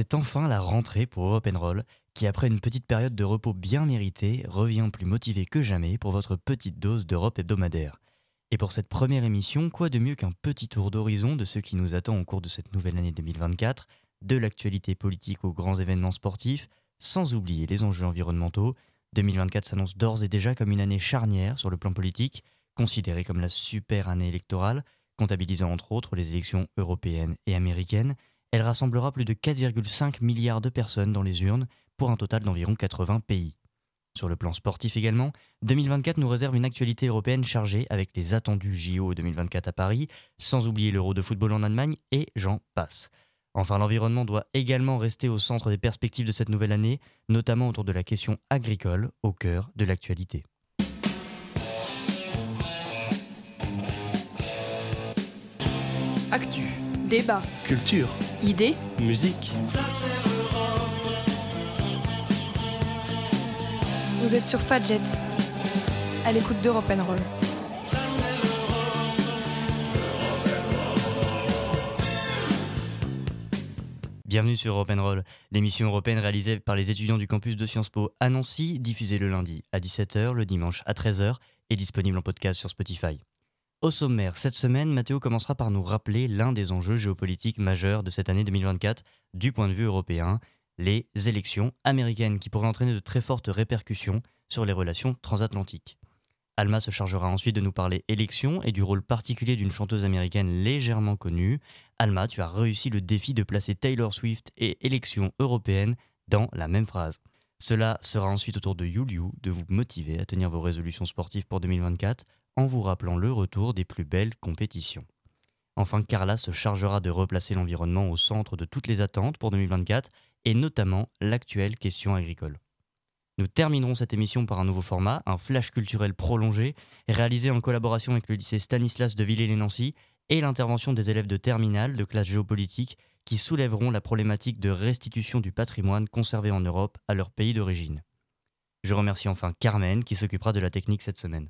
c'est enfin la rentrée pour Europe Roll, qui après une petite période de repos bien méritée, revient plus motivé que jamais pour votre petite dose d'Europe hebdomadaire. Et pour cette première émission, quoi de mieux qu'un petit tour d'horizon de ce qui nous attend au cours de cette nouvelle année 2024, de l'actualité politique aux grands événements sportifs, sans oublier les enjeux environnementaux. 2024 s'annonce d'ores et déjà comme une année charnière sur le plan politique, considérée comme la super année électorale, comptabilisant entre autres les élections européennes et américaines, elle rassemblera plus de 4,5 milliards de personnes dans les urnes pour un total d'environ 80 pays. Sur le plan sportif également, 2024 nous réserve une actualité européenne chargée avec les attendus JO 2024 à Paris, sans oublier l'Euro de football en Allemagne et j'en passe. Enfin, l'environnement doit également rester au centre des perspectives de cette nouvelle année, notamment autour de la question agricole au cœur de l'actualité. Actu. Débat. Culture. Idées. Musique. Vous êtes sur Fadjet, à l'écoute d'Europe Roll. Bienvenue sur Europe Roll, l'émission européenne réalisée par les étudiants du campus de Sciences Po à Nancy, diffusée le lundi à 17h, le dimanche à 13h et disponible en podcast sur Spotify. Au sommaire, cette semaine, Mathéo commencera par nous rappeler l'un des enjeux géopolitiques majeurs de cette année 2024 du point de vue européen, les élections américaines qui pourraient entraîner de très fortes répercussions sur les relations transatlantiques. Alma se chargera ensuite de nous parler élections et du rôle particulier d'une chanteuse américaine légèrement connue. Alma, tu as réussi le défi de placer Taylor Swift et élections européennes dans la même phrase. Cela sera ensuite au tour de Yuliu de vous motiver à tenir vos résolutions sportives pour 2024 en vous rappelant le retour des plus belles compétitions. Enfin, Carla se chargera de replacer l'environnement au centre de toutes les attentes pour 2024 et notamment l'actuelle question agricole. Nous terminerons cette émission par un nouveau format, un flash culturel prolongé, réalisé en collaboration avec le lycée Stanislas de Villers-les-Nancy et l'intervention des élèves de terminale de classe géopolitique qui soulèveront la problématique de restitution du patrimoine conservé en Europe à leur pays d'origine. Je remercie enfin Carmen qui s'occupera de la technique cette semaine.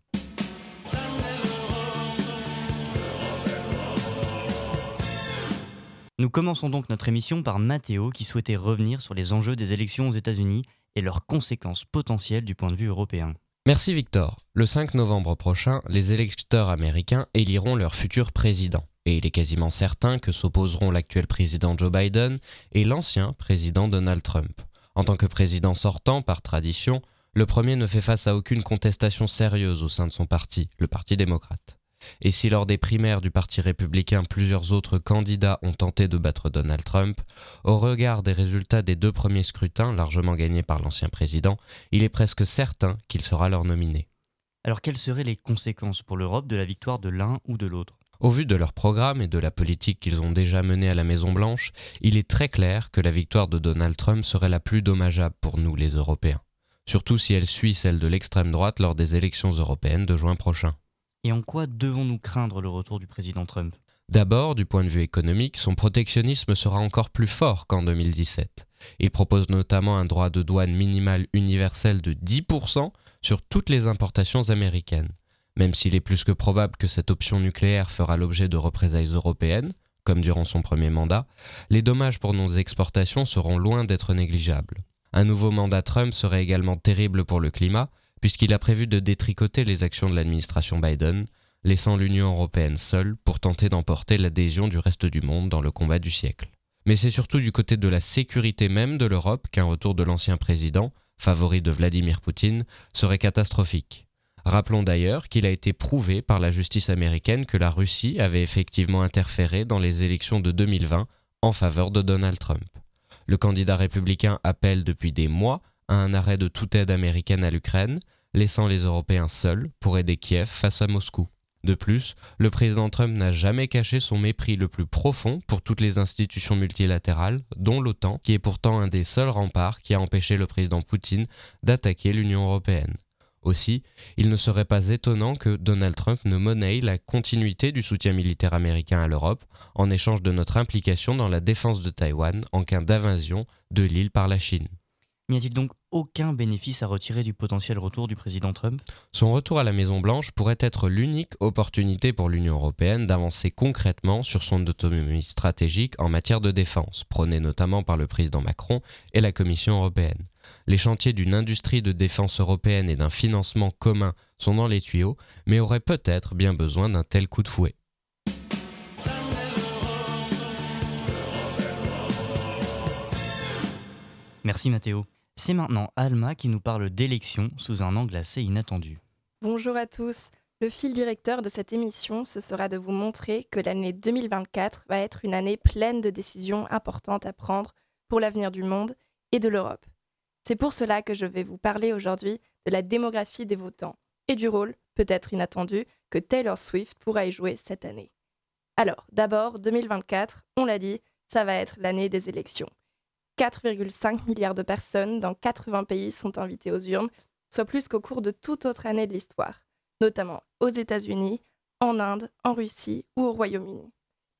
Nous commençons donc notre émission par Matteo qui souhaitait revenir sur les enjeux des élections aux États-Unis et leurs conséquences potentielles du point de vue européen. Merci Victor. Le 5 novembre prochain, les électeurs américains éliront leur futur président. Et il est quasiment certain que s'opposeront l'actuel président Joe Biden et l'ancien président Donald Trump. En tant que président sortant, par tradition, le premier ne fait face à aucune contestation sérieuse au sein de son parti, le Parti démocrate. Et si lors des primaires du Parti républicain plusieurs autres candidats ont tenté de battre Donald Trump, au regard des résultats des deux premiers scrutins largement gagnés par l'ancien président, il est presque certain qu'il sera leur nominé. Alors quelles seraient les conséquences pour l'Europe de la victoire de l'un ou de l'autre? Au vu de leur programme et de la politique qu'ils ont déjà menée à la Maison-Blanche, il est très clair que la victoire de Donald Trump serait la plus dommageable pour nous les Européens, surtout si elle suit celle de l'extrême droite lors des élections européennes de juin prochain. Et en quoi devons-nous craindre le retour du président Trump? D'abord, du point de vue économique, son protectionnisme sera encore plus fort qu'en 2017. Il propose notamment un droit de douane minimal universel de 10% sur toutes les importations américaines. Même s'il est plus que probable que cette option nucléaire fera l'objet de représailles européennes, comme durant son premier mandat, les dommages pour nos exportations seront loin d'être négligeables. Un nouveau mandat Trump serait également terrible pour le climat, puisqu'il a prévu de détricoter les actions de l'administration Biden, laissant l'Union européenne seule pour tenter d'emporter l'adhésion du reste du monde dans le combat du siècle. Mais c'est surtout du côté de la sécurité même de l'Europe qu'un retour de l'ancien président, favori de Vladimir Poutine, serait catastrophique. Rappelons d'ailleurs qu'il a été prouvé par la justice américaine que la Russie avait effectivement interféré dans les élections de 2020 en faveur de Donald Trump. Le candidat républicain appelle depuis des mois un arrêt de toute aide américaine à l'Ukraine, laissant les Européens seuls pour aider Kiev face à Moscou. De plus, le président Trump n'a jamais caché son mépris le plus profond pour toutes les institutions multilatérales, dont l'OTAN, qui est pourtant un des seuls remparts qui a empêché le président Poutine d'attaquer l'Union européenne. Aussi, il ne serait pas étonnant que Donald Trump ne monnaie la continuité du soutien militaire américain à l'Europe en échange de notre implication dans la défense de Taïwan en cas d'invasion de l'île par la Chine. A-t-il donc aucun bénéfice à retirer du potentiel retour du président Trump Son retour à la Maison-Blanche pourrait être l'unique opportunité pour l'Union européenne d'avancer concrètement sur son autonomie stratégique en matière de défense, prônée notamment par le président Macron et la Commission européenne. Les chantiers d'une industrie de défense européenne et d'un financement commun sont dans les tuyaux, mais auraient peut-être bien besoin d'un tel coup de fouet. Merci Mathéo. C'est maintenant Alma qui nous parle d'élections sous un angle assez inattendu. Bonjour à tous. Le fil directeur de cette émission, ce sera de vous montrer que l'année 2024 va être une année pleine de décisions importantes à prendre pour l'avenir du monde et de l'Europe. C'est pour cela que je vais vous parler aujourd'hui de la démographie des votants et du rôle, peut-être inattendu, que Taylor Swift pourra y jouer cette année. Alors, d'abord, 2024, on l'a dit, ça va être l'année des élections. 4,5 milliards de personnes dans 80 pays sont invitées aux urnes, soit plus qu'au cours de toute autre année de l'histoire, notamment aux États-Unis, en Inde, en Russie ou au Royaume-Uni.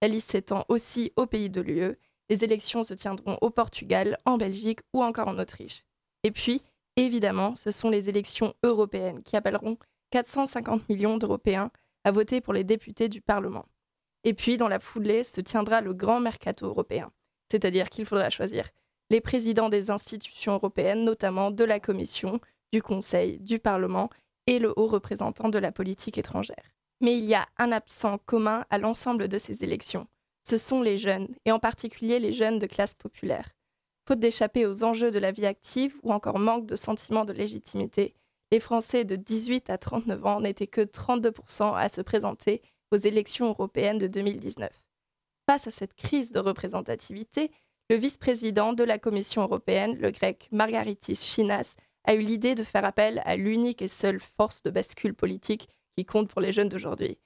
La liste s'étend aussi aux pays de l'UE. Les élections se tiendront au Portugal, en Belgique ou encore en Autriche. Et puis, évidemment, ce sont les élections européennes qui appelleront 450 millions d'Européens à voter pour les députés du Parlement. Et puis, dans la foulée, se tiendra le grand mercato européen, c'est-à-dire qu'il faudra choisir les présidents des institutions européennes, notamment de la Commission, du Conseil, du Parlement et le haut représentant de la politique étrangère. Mais il y a un absent commun à l'ensemble de ces élections. Ce sont les jeunes, et en particulier les jeunes de classe populaire. Faute d'échapper aux enjeux de la vie active ou encore manque de sentiment de légitimité, les Français de 18 à 39 ans n'étaient que 32% à se présenter aux élections européennes de 2019. Face à cette crise de représentativité, le vice-président de la Commission européenne, le grec Margaritis Chinas, a eu l'idée de faire appel à l'unique et seule force de bascule politique qui compte pour les jeunes d'aujourd'hui.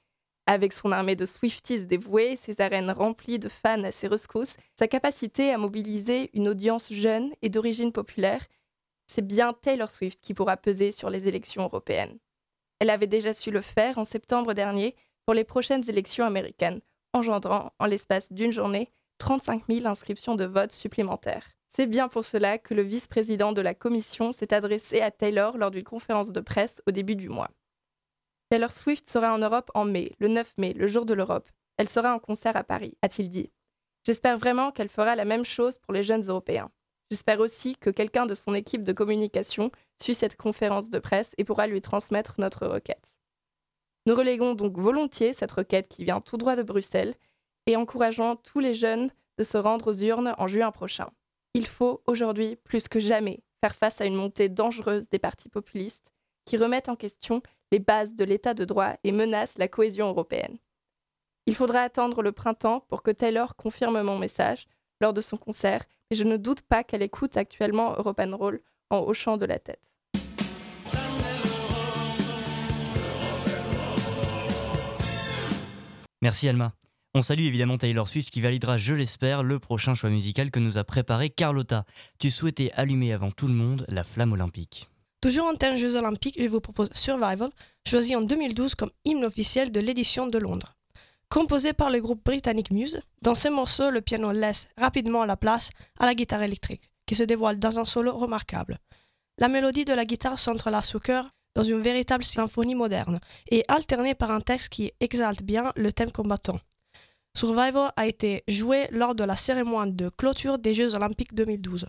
Avec son armée de Swifties dévoués, ses arènes remplies de fans à ses rescousses, sa capacité à mobiliser une audience jeune et d'origine populaire, c'est bien Taylor Swift qui pourra peser sur les élections européennes. Elle avait déjà su le faire en septembre dernier pour les prochaines élections américaines, engendrant, en l'espace d'une journée, 35 000 inscriptions de vote supplémentaires. C'est bien pour cela que le vice-président de la commission s'est adressé à Taylor lors d'une conférence de presse au début du mois. Taylor Swift sera en Europe en mai, le 9 mai, le jour de l'Europe. Elle sera en concert à Paris, a-t-il dit. J'espère vraiment qu'elle fera la même chose pour les jeunes Européens. J'espère aussi que quelqu'un de son équipe de communication suit cette conférence de presse et pourra lui transmettre notre requête. Nous reléguons donc volontiers cette requête qui vient tout droit de Bruxelles et encourageant tous les jeunes de se rendre aux urnes en juin prochain. Il faut aujourd'hui, plus que jamais, faire face à une montée dangereuse des partis populistes qui remettent en question les bases de l'état de droit et menacent la cohésion européenne. Il faudra attendre le printemps pour que Taylor confirme mon message lors de son concert, mais je ne doute pas qu'elle écoute actuellement European Roll en hochant de la tête. Merci Alma. On salue évidemment Taylor Swift qui validera, je l'espère, le prochain choix musical que nous a préparé Carlotta. Tu souhaitais allumer avant tout le monde la flamme olympique. Toujours en termes Jeux olympiques, je vous propose Survival, choisi en 2012 comme hymne officiel de l'édition de Londres. Composé par le groupe britannique Muse, dans ce morceau, le piano laisse rapidement la place à la guitare électrique, qui se dévoile dans un solo remarquable. La mélodie de la guitare s'entrelace au cœur dans une véritable symphonie moderne et alternée par un texte qui exalte bien le thème combattant. Survivor a été joué lors de la cérémonie de clôture des Jeux olympiques 2012.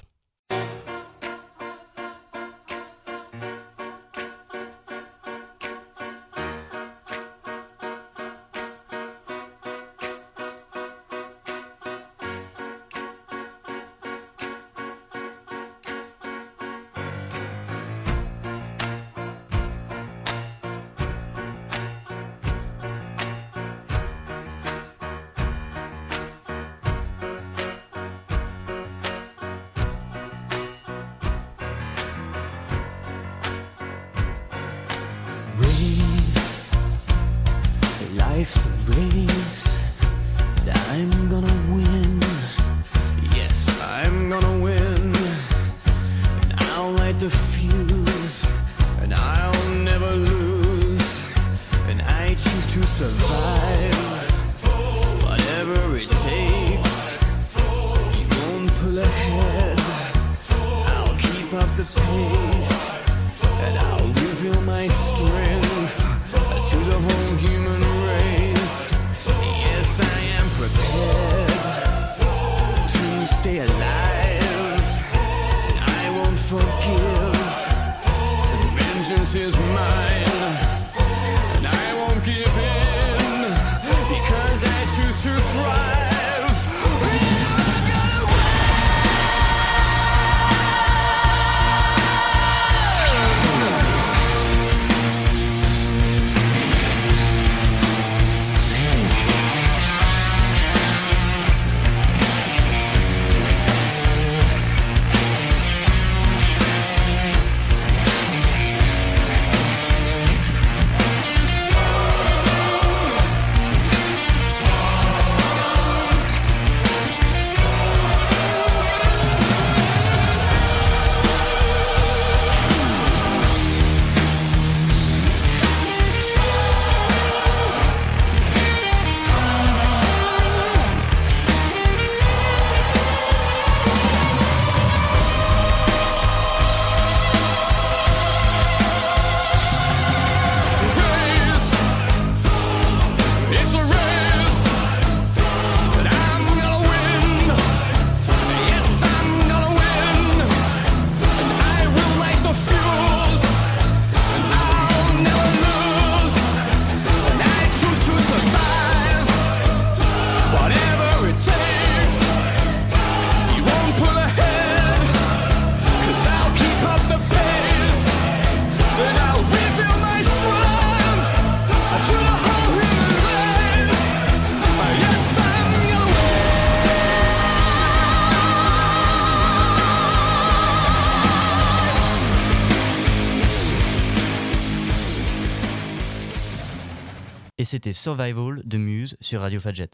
Et c'était Survival de Muse sur Radio Fadjet.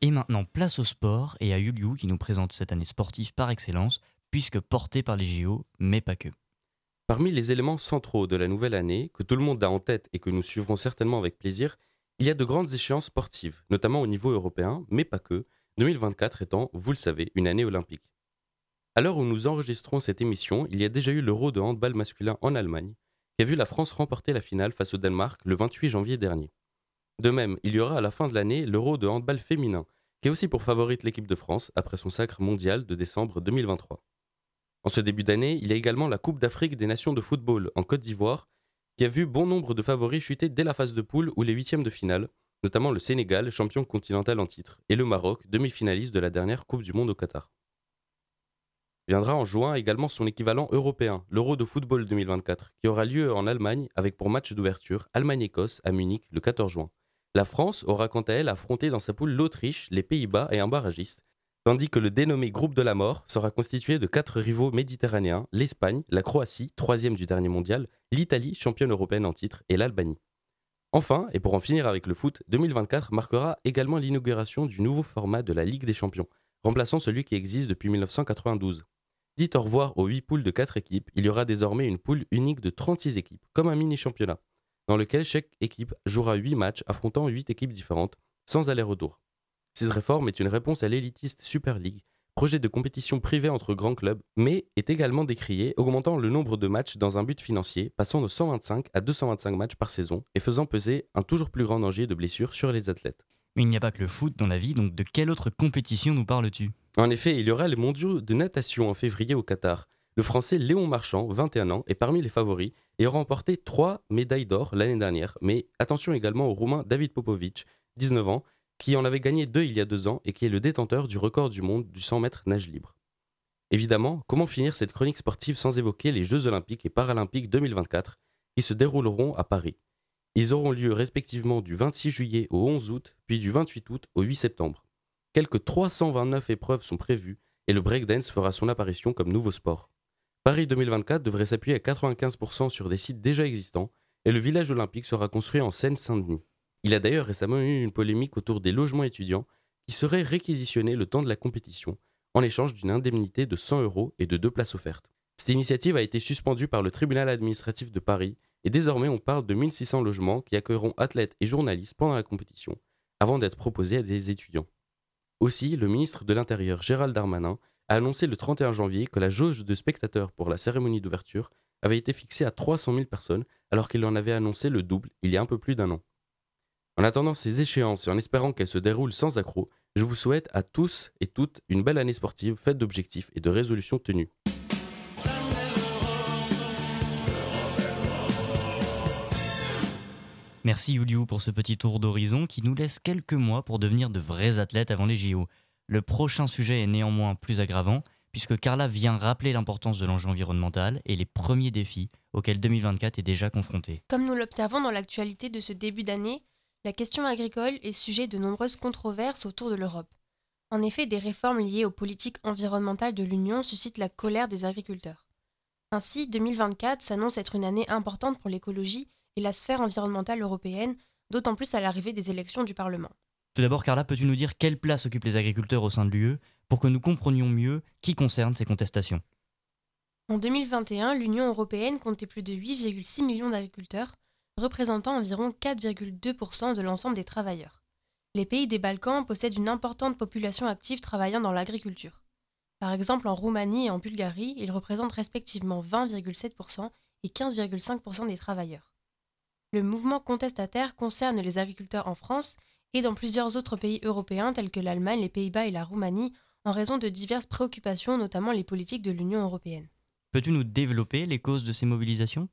Et maintenant, place au sport et à Yuliu qui nous présente cette année sportive par excellence, puisque portée par les JO, mais pas que. Parmi les éléments centraux de la nouvelle année, que tout le monde a en tête et que nous suivrons certainement avec plaisir, il y a de grandes échéances sportives, notamment au niveau européen, mais pas que, 2024 étant, vous le savez, une année olympique. À l'heure où nous enregistrons cette émission, il y a déjà eu l'Euro de handball masculin en Allemagne, qui a vu la France remporter la finale face au Danemark le 28 janvier dernier. De même, il y aura à la fin de l'année l'Euro de handball féminin, qui est aussi pour favorite l'équipe de France après son sacre mondial de décembre 2023. En ce début d'année, il y a également la Coupe d'Afrique des Nations de football en Côte d'Ivoire, qui a vu bon nombre de favoris chuter dès la phase de poule ou les huitièmes de finale, notamment le Sénégal, champion continental en titre, et le Maroc, demi-finaliste de la dernière Coupe du Monde au Qatar. Viendra en juin également son équivalent européen, l'Euro de football 2024, qui aura lieu en Allemagne avec pour match d'ouverture Allemagne-Écosse à Munich le 14 juin. La France aura quant à elle affronté dans sa poule l'Autriche, les Pays-Bas et un barragiste, tandis que le dénommé groupe de la mort sera constitué de quatre rivaux méditerranéens, l'Espagne, la Croatie, troisième du dernier mondial, l'Italie, championne européenne en titre, et l'Albanie. Enfin, et pour en finir avec le foot, 2024 marquera également l'inauguration du nouveau format de la Ligue des Champions, remplaçant celui qui existe depuis 1992. Dites au revoir aux 8 poules de 4 équipes, il y aura désormais une poule unique de 36 équipes, comme un mini-championnat, dans lequel chaque équipe jouera 8 matchs affrontant 8 équipes différentes, sans aller-retour. Cette réforme est une réponse à l'élitiste Super League, projet de compétition privée entre grands clubs, mais est également décrié, augmentant le nombre de matchs dans un but financier, passant de 125 à 225 matchs par saison et faisant peser un toujours plus grand danger de blessure sur les athlètes. Mais il n'y a pas que le foot dans la vie, donc de quelle autre compétition nous parles-tu? En effet, il y aura les mondiaux de natation en février au Qatar. Le français Léon Marchand, 21 ans, est parmi les favoris et aura remporté 3 médailles d'or l'année dernière. Mais attention également au roumain David Popovic, 19 ans, qui en avait gagné deux il y a deux ans et qui est le détenteur du record du monde du 100 mètres nage libre. Évidemment, comment finir cette chronique sportive sans évoquer les Jeux olympiques et paralympiques 2024 qui se dérouleront à Paris? Ils auront lieu respectivement du 26 juillet au 11 août, puis du 28 août au 8 septembre. Quelques 329 épreuves sont prévues et le breakdance fera son apparition comme nouveau sport. Paris 2024 devrait s'appuyer à 95% sur des sites déjà existants et le village olympique sera construit en Seine-Saint-Denis. Il a d'ailleurs récemment eu une polémique autour des logements étudiants qui seraient réquisitionnés le temps de la compétition en échange d'une indemnité de 100 euros et de deux places offertes. Cette initiative a été suspendue par le tribunal administratif de Paris et désormais on parle de 1600 logements qui accueilleront athlètes et journalistes pendant la compétition avant d'être proposés à des étudiants. Aussi, le ministre de l'Intérieur Gérald Darmanin a annoncé le 31 janvier que la jauge de spectateurs pour la cérémonie d'ouverture avait été fixée à 300 000 personnes alors qu'il en avait annoncé le double il y a un peu plus d'un an. En attendant ces échéances et en espérant qu'elles se déroulent sans accroc, je vous souhaite à tous et toutes une belle année sportive faite d'objectifs et de résolutions tenues. Merci Yuliu pour ce petit tour d'horizon qui nous laisse quelques mois pour devenir de vrais athlètes avant les JO. Le prochain sujet est néanmoins plus aggravant puisque Carla vient rappeler l'importance de l'enjeu environnemental et les premiers défis auxquels 2024 est déjà confronté. Comme nous l'observons dans l'actualité de ce début d'année, la question agricole est sujet de nombreuses controverses autour de l'Europe. En effet, des réformes liées aux politiques environnementales de l'Union suscitent la colère des agriculteurs. Ainsi, 2024 s'annonce être une année importante pour l'écologie et la sphère environnementale européenne, d'autant plus à l'arrivée des élections du Parlement. Tout d'abord, Carla, peux-tu nous dire quelle place occupent les agriculteurs au sein de l'UE pour que nous comprenions mieux qui concerne ces contestations? En 2021, l'Union européenne comptait plus de 8,6 millions d'agriculteurs, représentant environ 4,2% de l'ensemble des travailleurs. Les pays des Balkans possèdent une importante population active travaillant dans l'agriculture. Par exemple, en Roumanie et en Bulgarie, ils représentent respectivement 20,7% et 15,5% des travailleurs. Le mouvement contestataire concerne les agriculteurs en France et dans plusieurs autres pays européens tels que l'Allemagne, les Pays-Bas et la Roumanie, en raison de diverses préoccupations, notamment les politiques de l'Union européenne. Peux-tu nous développer les causes de ces mobilisations?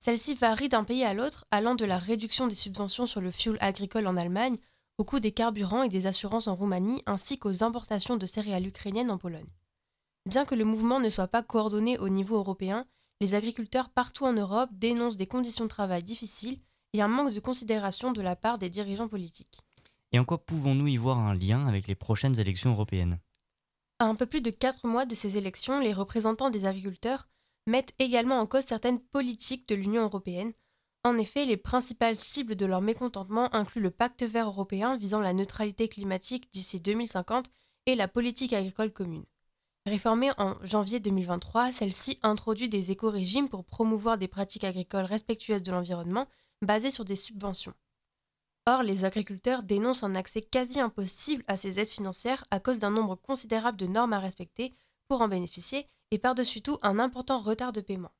Celles-ci varient d'un pays à l'autre, allant de la réduction des subventions sur le fioul agricole en Allemagne, au coût des carburants et des assurances en Roumanie, ainsi qu'aux importations de céréales ukrainiennes en Pologne. Bien que le mouvement ne soit pas coordonné au niveau européen, les agriculteurs partout en Europe dénoncent des conditions de travail difficiles et un manque de considération de la part des dirigeants politiques. Et en quoi pouvons-nous y voir un lien avec les prochaines élections européennes? À un peu plus de quatre mois de ces élections, les représentants des agriculteurs mettent également en cause certaines politiques de l'Union européenne. En effet, les principales cibles de leur mécontentement incluent le pacte vert européen visant la neutralité climatique d'ici 2050 et la politique agricole commune. Réformée en janvier 2023, celle-ci introduit des éco-régimes pour promouvoir des pratiques agricoles respectueuses de l'environnement basées sur des subventions. Or, les agriculteurs dénoncent un accès quasi impossible à ces aides financières à cause d'un nombre considérable de normes à respecter pour en bénéficier et par-dessus tout un important retard de paiement.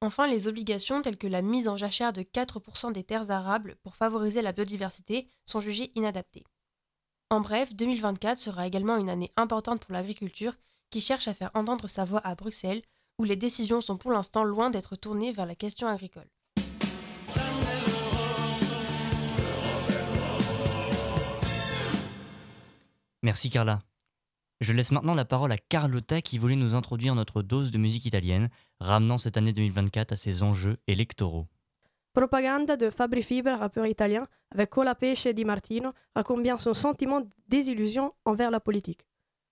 Enfin, les obligations telles que la mise en jachère de 4% des terres arables pour favoriser la biodiversité sont jugées inadaptées. En bref, 2024 sera également une année importante pour l'agriculture qui cherche à faire entendre sa voix à Bruxelles, où les décisions sont pour l'instant loin d'être tournées vers la question agricole. Merci Carla. Je laisse maintenant la parole à Carlotta qui voulait nous introduire notre dose de musique italienne, ramenant cette année 2024 à ses enjeux électoraux. Propaganda de Fabri Fibra, rappeur italien, avec Cola Pesce di Martino, raconte bien son sentiment de désillusion envers la politique.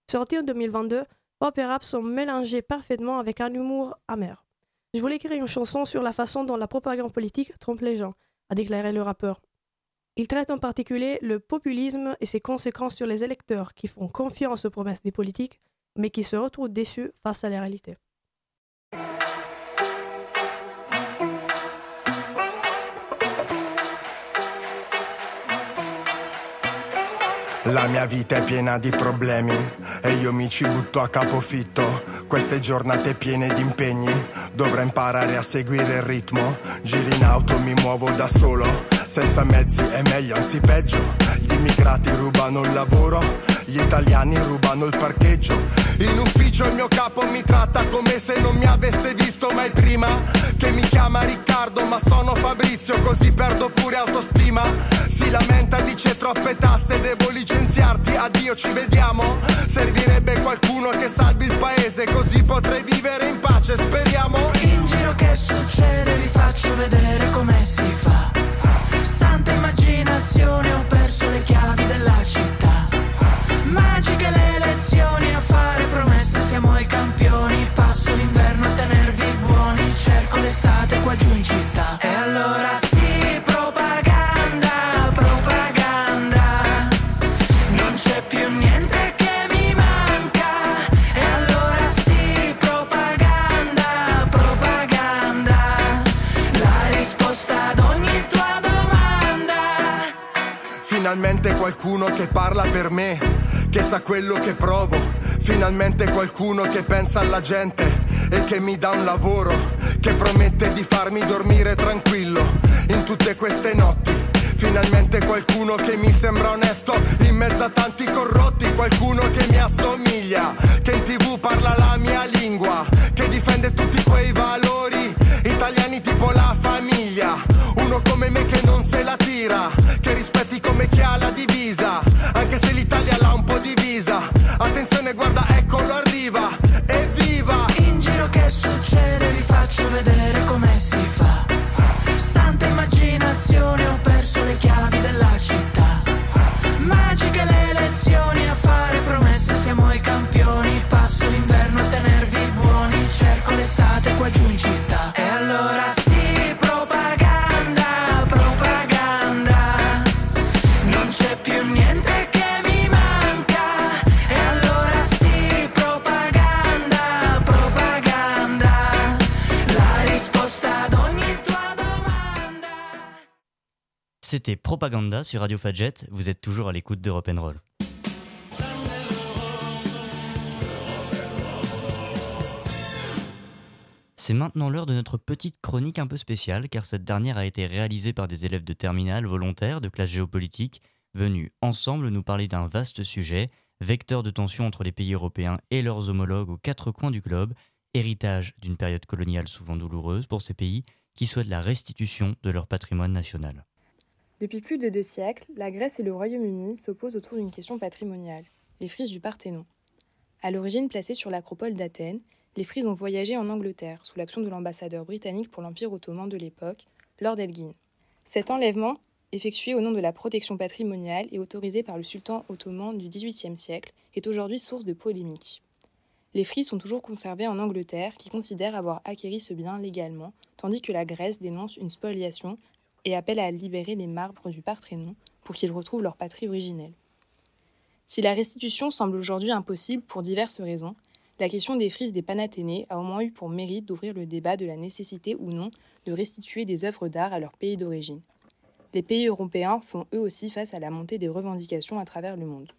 Sorti en 2022, pop et rap sont mélangés parfaitement avec un humour amer. Je voulais écrire une chanson sur la façon dont la propagande politique trompe les gens, a déclaré le rappeur. Il traite en particulier le populisme et ses conséquences sur les électeurs qui font confiance aux promesses des politiques, mais qui se retrouvent déçus face à la réalité. La mia vita è piena di problemi e io mi ci butto a capofitto. Queste giornate piene di impegni, dovrò imparare a seguire il ritmo. Giri in auto, mi muovo da solo, senza mezzi è meglio, anzi peggio. Gli immigrati rubano il lavoro, gli italiani rubano il parcheggio. In ufficio il mio capo mi tratta come se non mi avesse visto mai prima. Che mi chiama Riccardo, ma sono Fabrizio, così perdo pure autostima. Si lamenta, dice troppe tasse, devo licenziarti, addio, ci vediamo. Servirebbe qualcuno che salvi il paese, così potrei vivere in pace, speriamo. In giro che succede vi faccio vedere come si fa immaginazione o pensiero Finalmente qualcuno che parla per me, che sa quello che provo. Finalmente qualcuno che pensa alla gente e che mi dà un lavoro, che promette di farmi dormire tranquillo in tutte queste notti. Finalmente qualcuno che mi sembra onesto in mezzo a tanti corrotti, qualcuno che mi assomiglia, che in tv parla la mia lingua, che difende tutti quei valori italiani tipo la famiglia. Uno come me che non se la tira, C'était Propaganda sur Radio Fadjet. Vous êtes toujours à l'écoute de Roll. C'est maintenant l'heure de notre petite chronique un peu spéciale, car cette dernière a été réalisée par des élèves de terminale volontaires de classe géopolitique, venus ensemble nous parler d'un vaste sujet, vecteur de tension entre les pays européens et leurs homologues aux quatre coins du globe, héritage d'une période coloniale souvent douloureuse pour ces pays qui souhaitent la restitution de leur patrimoine national. Depuis plus de deux siècles, la Grèce et le Royaume-Uni s'opposent autour d'une question patrimoniale, les frises du Parthénon. À l'origine placées sur l'acropole d'Athènes, les frises ont voyagé en Angleterre sous l'action de l'ambassadeur britannique pour l'Empire ottoman de l'époque, Lord Elgin. Cet enlèvement, effectué au nom de la protection patrimoniale et autorisé par le sultan ottoman du XVIIIe siècle, est aujourd'hui source de polémiques. Les frises sont toujours conservées en Angleterre, qui considère avoir acquéri ce bien légalement, tandis que la Grèce dénonce une spoliation et appelle à libérer les marbres du Parthénon pour qu'ils retrouvent leur patrie originelle. Si la restitution semble aujourd'hui impossible pour diverses raisons, la question des frises des Panathénées a au moins eu pour mérite d'ouvrir le débat de la nécessité ou non de restituer des œuvres d'art à leur pays d'origine. Les pays européens font eux aussi face à la montée des revendications à travers le monde.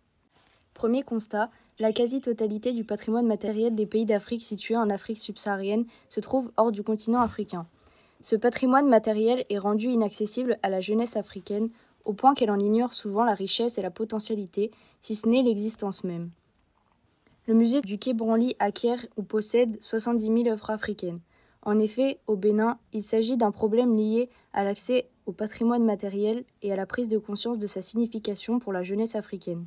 Premier constat, la quasi-totalité du patrimoine matériel des pays d'Afrique situés en Afrique subsaharienne se trouve hors du continent africain. Ce patrimoine matériel est rendu inaccessible à la jeunesse africaine au point qu'elle en ignore souvent la richesse et la potentialité, si ce n'est l'existence même. Le musée du Quai Branly acquiert ou possède 70 000 œuvres africaines. En effet, au Bénin, il s'agit d'un problème lié à l'accès au patrimoine matériel et à la prise de conscience de sa signification pour la jeunesse africaine.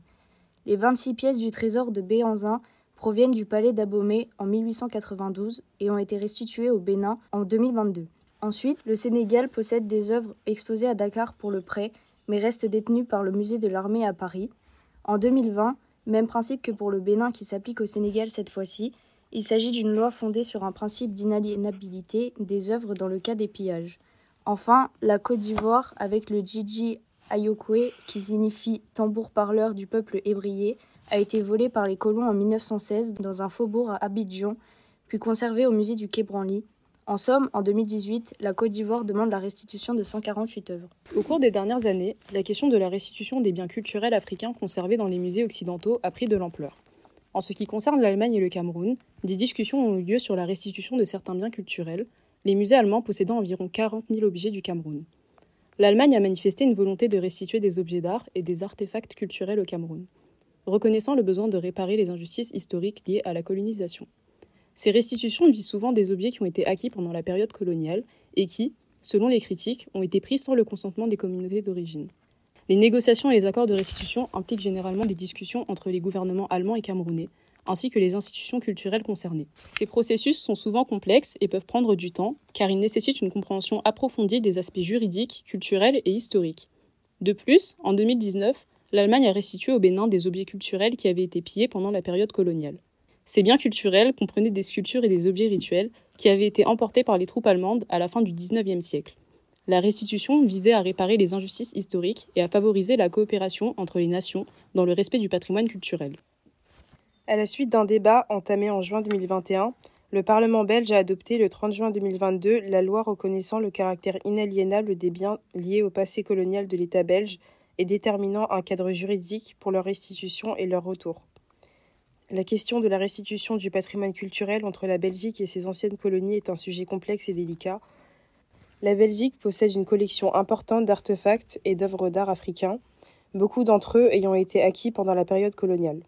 Les 26 pièces du trésor de Béhanzin proviennent du palais d'Abomey en 1892 et ont été restituées au Bénin en 2022. Ensuite, le Sénégal possède des œuvres exposées à Dakar pour le prêt, mais restent détenues par le musée de l'armée à Paris. En 2020, même principe que pour le Bénin qui s'applique au Sénégal cette fois-ci, il s'agit d'une loi fondée sur un principe d'inaliénabilité des œuvres dans le cas des pillages. Enfin, la Côte d'Ivoire, avec le Djidji Ayokwe, qui signifie tambour parleur du peuple ébrié, a été volé par les colons en 1916 dans un faubourg à Abidjan, puis conservé au musée du Quai Branly. En somme, en 2018, la Côte d'Ivoire demande la restitution de 148 œuvres. Au cours des dernières années, la question de la restitution des biens culturels africains conservés dans les musées occidentaux a pris de l'ampleur. En ce qui concerne l'Allemagne et le Cameroun, des discussions ont eu lieu sur la restitution de certains biens culturels, les musées allemands possédant environ 40 000 objets du Cameroun. L'Allemagne a manifesté une volonté de restituer des objets d'art et des artefacts culturels au Cameroun, reconnaissant le besoin de réparer les injustices historiques liées à la colonisation. Ces restitutions visent souvent des objets qui ont été acquis pendant la période coloniale et qui, selon les critiques, ont été pris sans le consentement des communautés d'origine. Les négociations et les accords de restitution impliquent généralement des discussions entre les gouvernements allemands et camerounais, ainsi que les institutions culturelles concernées. Ces processus sont souvent complexes et peuvent prendre du temps, car ils nécessitent une compréhension approfondie des aspects juridiques, culturels et historiques. De plus, en 2019, l'Allemagne a restitué au Bénin des objets culturels qui avaient été pillés pendant la période coloniale. Ces biens culturels comprenaient des sculptures et des objets rituels qui avaient été emportés par les troupes allemandes à la fin du XIXe siècle. La restitution visait à réparer les injustices historiques et à favoriser la coopération entre les nations dans le respect du patrimoine culturel. À la suite d'un débat entamé en juin 2021, le Parlement belge a adopté le 30 juin 2022 la loi reconnaissant le caractère inaliénable des biens liés au passé colonial de l'État belge et déterminant un cadre juridique pour leur restitution et leur retour. La question de la restitution du patrimoine culturel entre la Belgique et ses anciennes colonies est un sujet complexe et délicat. La Belgique possède une collection importante d'artefacts et d'œuvres d'art africains, beaucoup d'entre eux ayant été acquis pendant la période coloniale.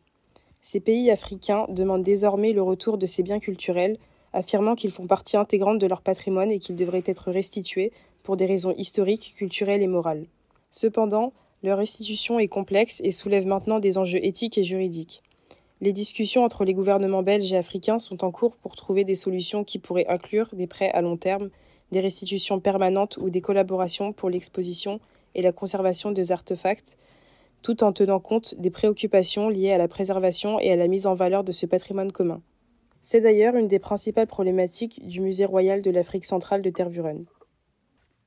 Ces pays africains demandent désormais le retour de ces biens culturels, affirmant qu'ils font partie intégrante de leur patrimoine et qu'ils devraient être restitués pour des raisons historiques, culturelles et morales. Cependant, leur restitution est complexe et soulève maintenant des enjeux éthiques et juridiques. Les discussions entre les gouvernements belges et africains sont en cours pour trouver des solutions qui pourraient inclure des prêts à long terme, des restitutions permanentes ou des collaborations pour l'exposition et la conservation des artefacts, tout en tenant compte des préoccupations liées à la préservation et à la mise en valeur de ce patrimoine commun. C'est d'ailleurs une des principales problématiques du Musée royal de l'Afrique centrale de Tervuren.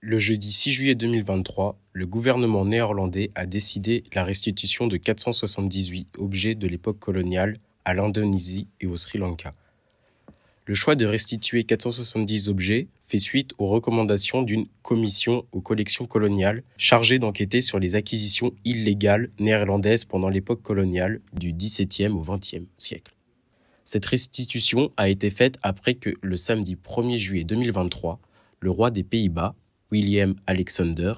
Le jeudi 6 juillet 2023, le gouvernement néerlandais a décidé la restitution de 478 objets de l'époque coloniale à l'Indonésie et au Sri Lanka. Le choix de restituer 470 objets fait suite aux recommandations d'une commission aux collections coloniales chargée d'enquêter sur les acquisitions illégales néerlandaises pendant l'époque coloniale du XVIIe au XXe siècle. Cette restitution a été faite après que le samedi 1er juillet 2023, le roi des Pays-Bas, William Alexander,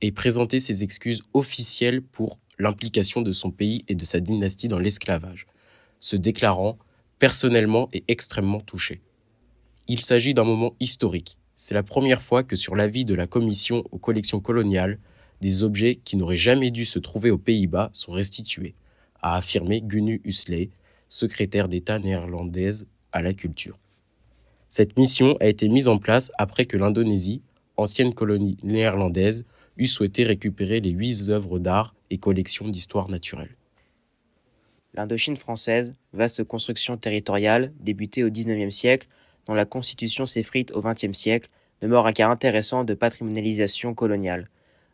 ait présenté ses excuses officielles pour l'implication de son pays et de sa dynastie dans l'esclavage, se déclarant personnellement et extrêmement touché. Il s'agit d'un moment historique. C'est la première fois que sur l'avis de la Commission aux collections coloniales, des objets qui n'auraient jamais dû se trouver aux Pays-Bas sont restitués, a affirmé Gunu Husley, secrétaire d'État néerlandaise à la culture. Cette mission a été mise en place après que l'Indonésie, ancienne colonie néerlandaise, eut souhaité récupérer les huit œuvres d'art et collections d'histoire naturelle. L'Indochine française, vaste construction territoriale débutée au XIXe siècle, dont la constitution s'effrite au XXe siècle, demeure un cas intéressant de patrimonialisation coloniale.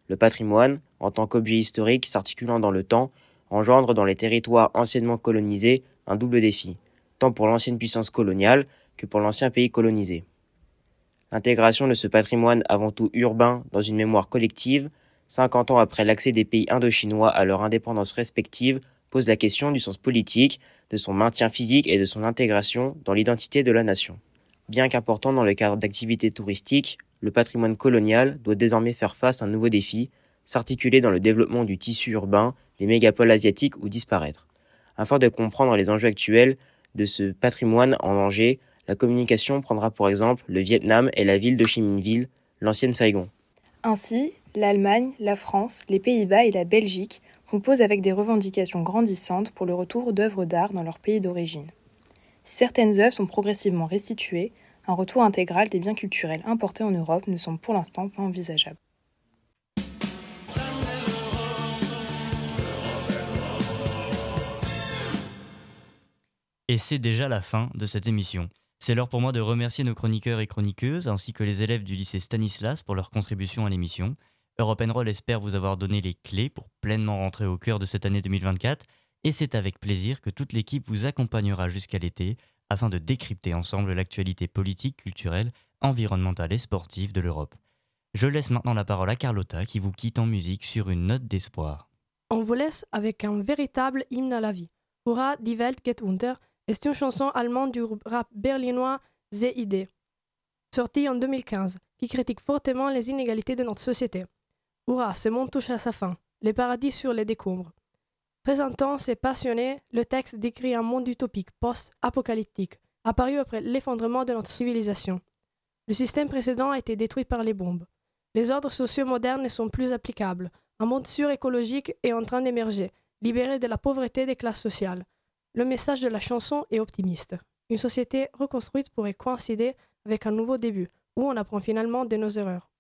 Le patrimoine, en tant qu'objet historique s'articulant dans le temps, engendre dans les territoires anciennement colonisés un double défi, tant pour l'ancienne puissance coloniale que pour l'ancien pays colonisé. L'intégration de ce patrimoine avant tout urbain dans une mémoire collective, 50 ans après l'accès des pays indochinois à leur indépendance respective, pose la question du sens politique, de son maintien physique et de son intégration dans l'identité de la nation. Bien qu'important dans le cadre d'activités touristiques, le patrimoine colonial doit désormais faire face à un nouveau défi, s'articuler dans le développement du tissu urbain des mégapoles asiatiques ou disparaître. Afin de comprendre les enjeux actuels de ce patrimoine en danger, la communication prendra pour exemple le Vietnam et la ville de Chi l'ancienne Saigon. Ainsi, l'Allemagne, la France, les Pays-Bas et la Belgique composent avec des revendications grandissantes pour le retour d'œuvres d'art dans leur pays d'origine. Si certaines œuvres sont progressivement restituées, un retour intégral des biens culturels importés en Europe ne semble pour l'instant pas envisageable. Et c'est déjà la fin de cette émission. C'est l'heure pour moi de remercier nos chroniqueurs et chroniqueuses, ainsi que les élèves du lycée Stanislas pour leur contribution à l'émission. Europe Roll espère vous avoir donné les clés pour pleinement rentrer au cœur de cette année 2024, et c'est avec plaisir que toute l'équipe vous accompagnera jusqu'à l'été afin de décrypter ensemble l'actualité politique, culturelle, environnementale et sportive de l'Europe. Je laisse maintenant la parole à Carlotta qui vous quitte en musique sur une note d'espoir. On vous laisse avec un véritable hymne à la vie. Hurra, die Welt geht unter est une chanson allemande du rap berlinois ZID, sortie en 2015, qui critique fortement les inégalités de notre société? Hurrah, ce monde touche à sa fin, les paradis sur les décombres. Présentant ses passionnés, le texte décrit un monde utopique, post-apocalyptique, apparu après l'effondrement de notre civilisation. Le système précédent a été détruit par les bombes. Les ordres sociaux modernes ne sont plus applicables. Un monde sur-écologique est en train d'émerger, libéré de la pauvreté des classes sociales. Le message de la chanson est optimiste. Une société reconstruite pourrait coïncider avec un nouveau début, où on apprend finalement de nos erreurs.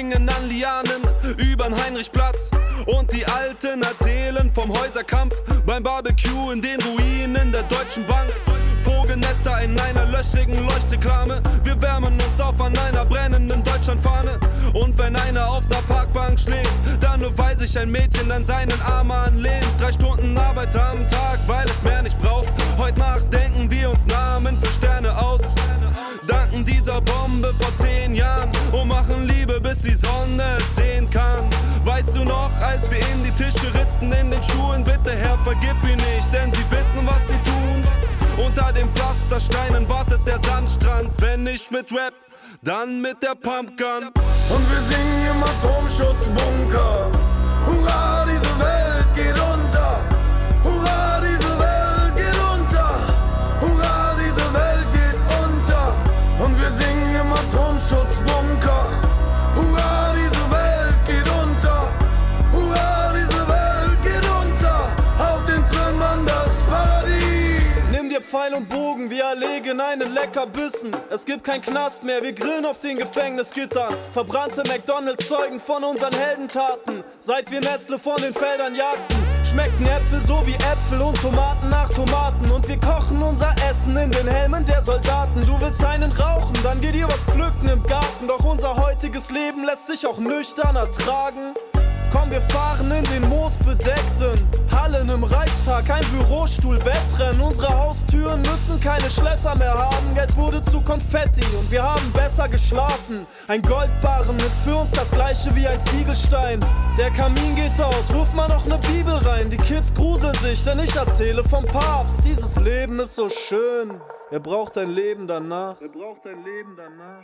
Schwingen an Lianen übern Heinrich hungrig Platz. Und die Alten erzählen vom Häuserkampf beim Barbecue in den Ruinen der Deutschen Bank. Vogelnester in einer löchrigen Leuchtreklame. Wir wärmen uns auf an einer brennenden Deutschlandfahne. Und wenn einer auf der Parkbank schläft, dann nur weil sich ein Mädchen an seinen Arm anlehnt. Drei Stunden Arbeit am Tag, weil es mehr nicht braucht. Heute Nacht denken wir uns Namen für Sterne aus. Danken dieser Bombe vor zehn Jahren und machen Liebe, bis die Sonne es sehen kann. Weißt du noch, als wir in die Tische ritzten in den Schuhen, bitte Herr, vergib ihn nicht, denn sie wissen, was sie tun. Unter den Pflastersteinen wartet der Sandstrand, wenn nicht mit Rap, dann mit der Pumpgun. Und wir singen im Atomschutzbunker. Hurra, Pfeil und Bogen, wir erlegen einen Leckerbissen. Es gibt kein Knast mehr, wir grillen auf den Gefängnisgittern. Verbrannte McDonalds zeugen von unseren Heldentaten. Seit wir Nestle von den Feldern jagten, schmecken Äpfel so wie Äpfel und Tomaten nach Tomaten. Und wir kochen unser Essen in den Helmen der Soldaten. Du willst einen rauchen, dann geh dir was pflücken im Garten. Doch unser heutiges Leben lässt sich auch nüchtern ertragen. Komm, wir fahren in den moosbedeckten Hallen im Reichstag, ein Bürostuhl, Wettrennen. Unsere Haustüren müssen keine Schlösser mehr haben. Geld wurde zu Konfetti und wir haben besser geschlafen. Ein Goldbarren ist für uns das gleiche wie ein Ziegelstein. Der Kamin geht aus, wirf mal noch ne Bibel rein. Die Kids gruseln sich, denn ich erzähle vom Papst. Dieses Leben ist so schön. Er braucht ein Leben danach. Er braucht ein Leben danach.